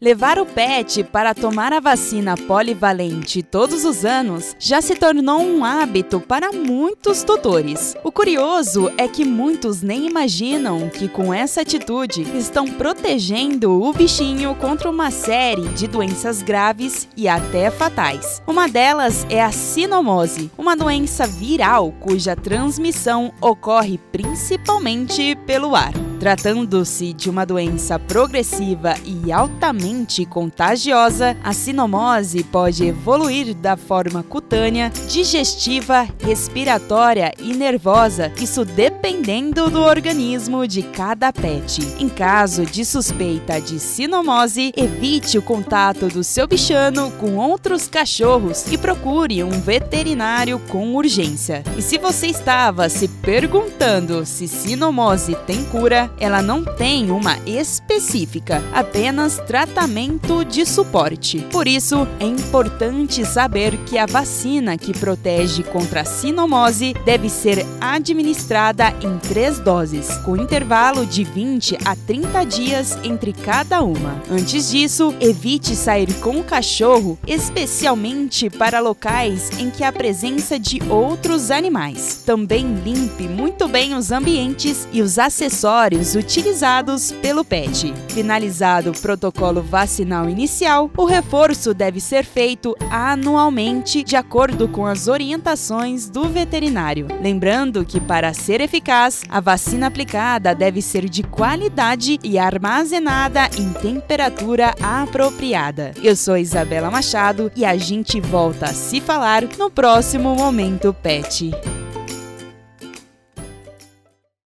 Levar o pet para tomar a vacina polivalente todos os anos já se tornou um hábito para muitos tutores. O curioso é que muitos nem imaginam que com essa atitude estão protegendo o bichinho contra uma série de doenças graves e até fatais. Uma delas é a sinomose, uma doença viral cuja transmissão ocorre principalmente pelo ar. Tratando-se de uma doença progressiva e altamente contagiosa, a sinomose pode evoluir da forma cutânea, digestiva, respiratória e nervosa, isso dependendo do organismo de cada pet. Em caso de suspeita de sinomose, evite o contato do seu bichano com outros cachorros e procure um veterinário com urgência. E se você estava se perguntando se sinomose tem cura, ela não tem uma específica, apenas tratamento de suporte. Por isso, é importante saber que a vacina que protege contra a sinomose deve ser administrada em três doses, com intervalo de 20 a 30 dias entre cada uma. Antes disso, evite sair com o cachorro, especialmente para locais em que há presença de outros animais. Também limpe muito bem os ambientes e os acessórios utilizados pelo PET. Finalizado o protocolo vacinal inicial, o reforço deve ser feito anualmente de acordo com as orientações do veterinário. Lembrando que, para ser eficaz, a vacina aplicada deve ser de qualidade e armazenada em temperatura apropriada. Eu sou Isabela Machado e a gente volta a se falar no próximo Momento Pet.